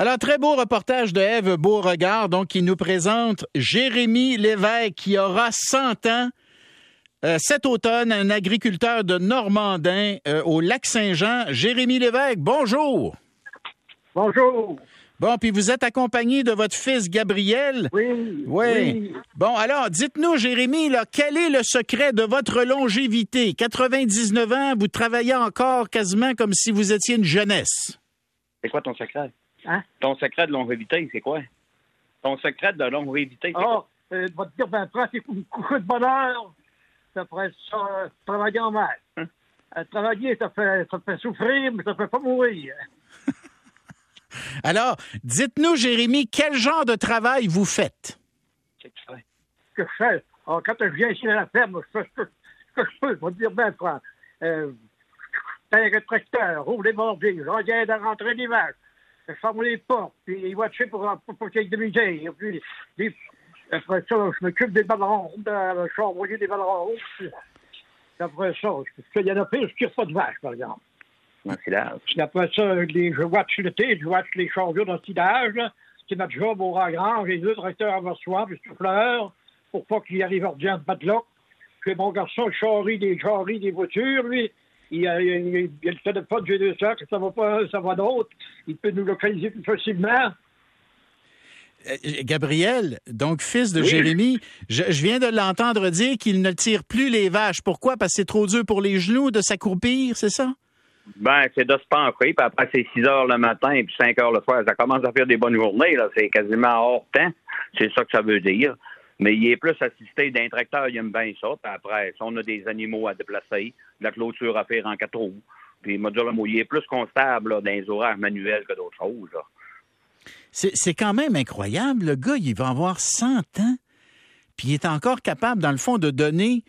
Alors, très beau reportage de Eve Beauregard, donc, qui nous présente Jérémy Lévesque, qui aura 100 ans euh, cet automne, un agriculteur de Normandin euh, au lac Saint-Jean. Jérémy Lévesque, bonjour. Bonjour. Bon, puis vous êtes accompagné de votre fils Gabriel. Oui. Oui. Bon, alors, dites-nous, Jérémy, là, quel est le secret de votre longévité? 99 ans, vous travaillez encore quasiment comme si vous étiez une jeunesse. C'est quoi ton secret? Hein? Ton secret de longévité, c'est quoi? Ton secret de longévité, c'est Ah, quoi? euh, je vais te dire, ben, après, c'est une couche de bonheur. Ça ferait ça, euh, travailler en mal. Hein? Euh, travailler, ça fait, ça fait souffrir, mais ça fait pas mourir. Alors, dites-nous, Jérémy, quel genre de travail vous faites? C'est que tu fais? Que je fais, ah, quand je viens ici à la ferme, je fais ce que, ce que je peux. Je vais te dire, ben, frère, euh, et tracteur, roule les bordées, je regarde à rentrer les vaches, je ferme les portes, puis les watcher pour, pour, pour qu'il y ait de misère. Puis, les- après ça, je m'occupe des ballons, de, je suis envoyé des ballons. Puis, après ça, il y en a plus qui n'ont pas de vaches, par exemple. C'est. Puis après ça, les, je watch le thé, je watch les chariots dans le sidage. là. C'est notre job au grand, j'ai deux tracteurs à Varsouan, puis souffleur, pour pas qu'il arrive ordinaire de padlock. Puis mon garçon, charrie des charries des voitures, lui, il a, il a- il a le téléphone, j'ai deux sacs, ça va pas, ça va d'autre. Il peut nous localiser plus facilement. Euh, Gabriel, donc fils de Oui. Jérémy, je, je viens de l'entendre dire qu'il ne tire plus les vaches. Pourquoi? Parce que c'est trop dur pour les genoux de s'accroupir, c'est ça? Ben, c'est de se pencher, puis après, c'est 6 heures le matin, puis 5 heures le soir. Ça commence à faire des bonnes journées, là. C'est quasiment hors temps. C'est ça que ça veut dire. Mais il est plus assisté d'un tracteur, il aime bien ça. Puis après, si on a des animaux à déplacer, la clôture à faire en quatre roues. Puis, il m'a dit, il est plus constable dans les horaires manuels que d'autres choses, c'est quand même incroyable. Le gars, il va avoir 100 ans, puis il est encore capable, dans le fond, de donner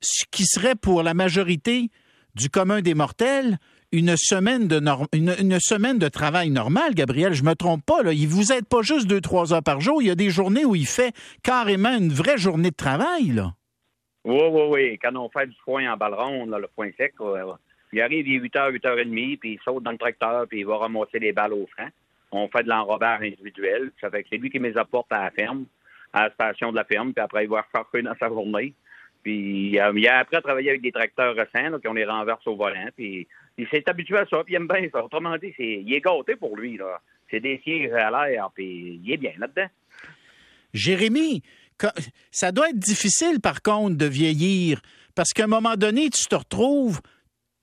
ce qui serait pour la majorité du commun des mortels une semaine de, norm- une, semaine de travail normal, Gabriel. Je me trompe pas. Là. Il vous aide pas juste deux, trois heures par jour. Il y a des journées où il fait carrément une vraie journée de travail. Là. Oui, oui, oui. Quand on fait du foin en balle ronde, là, le foin sec, il arrive, il est 8h, 8h30, puis il saute dans le tracteur, puis il va ramasser les balles au franc. On fait de l'enrobage individuel. Ça fait que c'est lui qui me les apporte à la ferme, à la station de la ferme, puis après, il va rechercher dans sa journée. Puis il a appris à travailler avec des tracteurs récents, là, ont les renverses au volant, puis il s'est habitué à ça, puis il aime bien ça. Autrement dit, c'est, il est gâté pour lui, là. C'est des sièges à l'air, puis il est bien là-dedans. Jérémy, ça doit être difficile, par contre, de vieillir, parce qu'à un moment donné, tu te retrouves,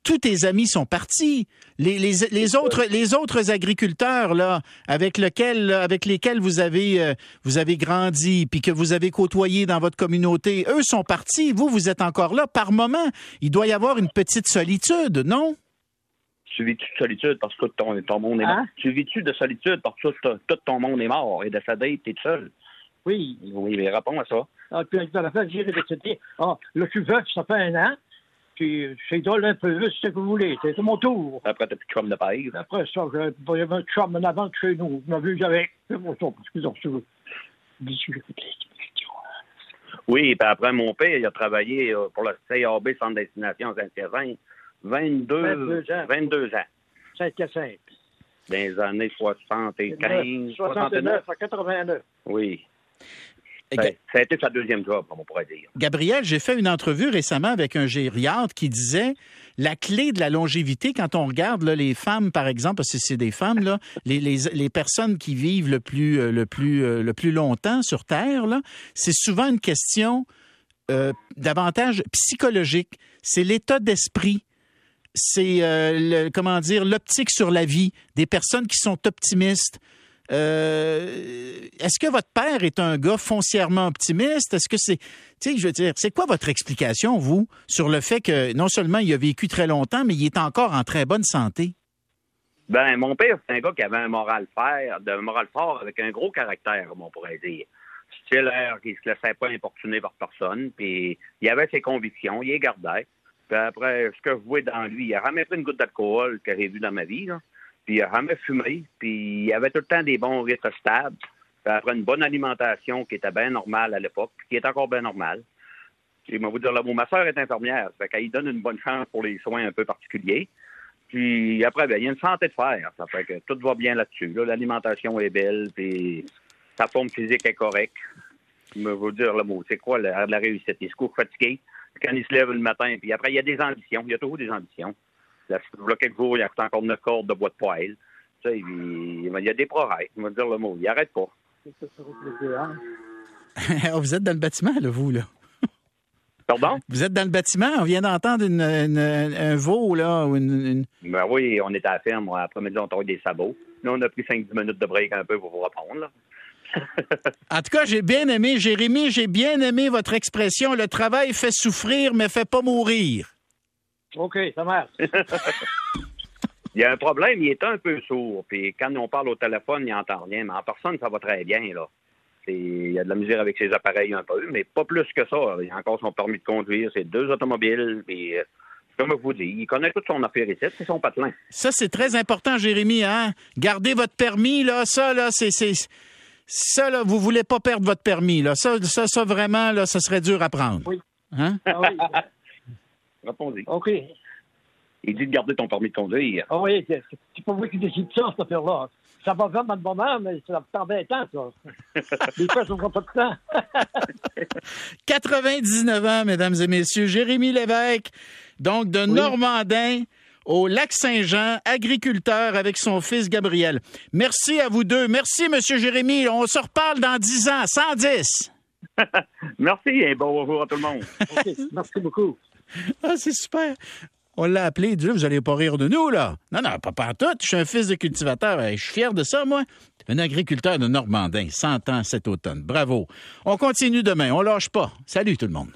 tous tes amis sont partis. Les, les- les autres, les autres agriculteurs là, avec, lequel, avec lesquels vous avez, euh, vous avez grandi, puis que vous avez côtoyé dans votre communauté, eux sont partis. Vous, vous êtes encore là. Par moment, il doit y avoir une petite solitude, non? Tu vis-tu de solitude parce que tout ton, ton monde est mort? Hein? Tu vis-tu de solitude parce que tout, ton monde est mort et décédé, t'es tout seul? Oui. Oui, mais réponds à ça. Ah, puis dans la fin, j'ai décidé, ah, là, je suis veuf, ça fait un an. Puis c'est drôle un peu, c'est ce que vous voulez. C'est mon tour. Après, t'as plus de chum de paille. Après ça, je- il y avait un chum en avant de chez nous. Je m'as vu, j'avais. Oui, puis après, mon père, il a travaillé euh, pour le CAB Centre Destination Saint-Hyacinthe 22, 22 ans. 22 ans. 5 à 5. Dans les années 75, 69. 69 à 89. Oui. Ben, ça a été sa deuxième job, comme on pourrait dire. Gabriel, j'ai fait une entrevue récemment avec un gériatre qui disait la clé de la longévité, quand on regarde là, les femmes, par exemple, parce que c'est des femmes, là, les, les, les personnes qui vivent le plus, euh, le plus, euh, le plus longtemps sur Terre, là, c'est souvent une question euh, davantage psychologique. C'est l'état d'esprit. C'est, euh, le- comment dire, l'optique sur la vie des personnes qui sont optimistes. Euh, est-ce que votre père est un gars foncièrement optimiste? Est-ce que c'est. Tu sais, je veux dire, c'est quoi votre explication, vous, sur le fait que non seulement il a vécu très longtemps, mais il est encore en très bonne santé? Ben, mon père, c'est un gars qui avait un moral fort, de moral fort avec un gros caractère, comme on pourrait dire. Stellaire, qui se laissait pas importuner par personne, puis il avait ses convictions, il les gardait. Puis après, ce que je vois dans lui, il a jamais pris une goutte d'alcool que j'ai vu dans ma vie. Puis il a jamais fumé, puis il avait tout le temps des bons rythmes stables. Après, une bonne alimentation qui était bien normale à l'époque, qui est encore bien normale. Puis, moi, vous dire le mot, ma soeur est infirmière, ça fait qu'elle donne une bonne chance pour les soins un peu particuliers. Puis après, ben, il y a une santé de fer. Ça fait que tout va bien là-dessus. Là, L'alimentation est belle, puis sa forme physique est correcte. Je veux dire le mot. C'est quoi la, réussite? Il se couche fatigué quand il se lève le matin. Puis après, il y a des ambitions. Il y a toujours des ambitions. Là, quelques jours, il y a encore neuf cordes de bois de poêle. Tu sais, il, il y a des progrès. Je me dire le mot. Il arrête pas. vous êtes dans le bâtiment, là, vous, là. Pardon? Vous êtes dans le bâtiment. On vient d'entendre une, une- un veau, là, ou une, une- Ben oui, on était à la ferme. Après-midi, on travaille des sabots. Là, on a pris 5-10 minutes de break un peu pour vous reprendre. Là. En tout cas, j'ai bien aimé, Jérémy, j'ai bien aimé votre expression. Le travail fait souffrir, mais fait pas mourir. OK, ça marche. Il y a un problème, il est un peu sourd. Puis quand on parle au téléphone, il n'entend rien. Mais en personne, ça va très bien. là. C'est- Il y a de la misère avec ses appareils un peu, mais pas plus que ça. Il a encore son permis de conduire. C'est deux automobiles. Puis, euh, comme je vous dis, il connaît toute son affaire ici. C'est son patelin. Ça, c'est très important, Jérémy, hein? Gardez votre permis, là. Ça, là, c'est. c'est- Ça, là, vous voulez pas perdre votre permis, là. Ça, ça, ça vraiment, là, ça serait dur à prendre. Oui. Hein? Ah oui. Répondez. OK. Il dit de garder ton permis de conduire. Ah oui, c'est pas moi qui décide ça, cette affaire-là. Ça va vraiment de moment, mais ça va embêtant, ça. Des fois, ça prend pas de temps. 99 ans, mesdames et messieurs. Jérémy Lévesque, donc de Normandin au lac Saint-Jean, agriculteur avec son fils Gabriel. Merci à vous deux. Merci, Monsieur Jérémy. On se reparle dans 10 ans, 110. Merci et bon bonjour à tout le monde. Merci beaucoup. Ah, c'est super. On l'a appelé, Là, vous allez pas rire de nous, là. Non, non, pas partout. Je suis un fils de cultivateur. Je suis fier de ça, moi. Un agriculteur de Normandin, 100 ans cet automne. Bravo. On continue demain. On lâche pas. Salut tout le monde.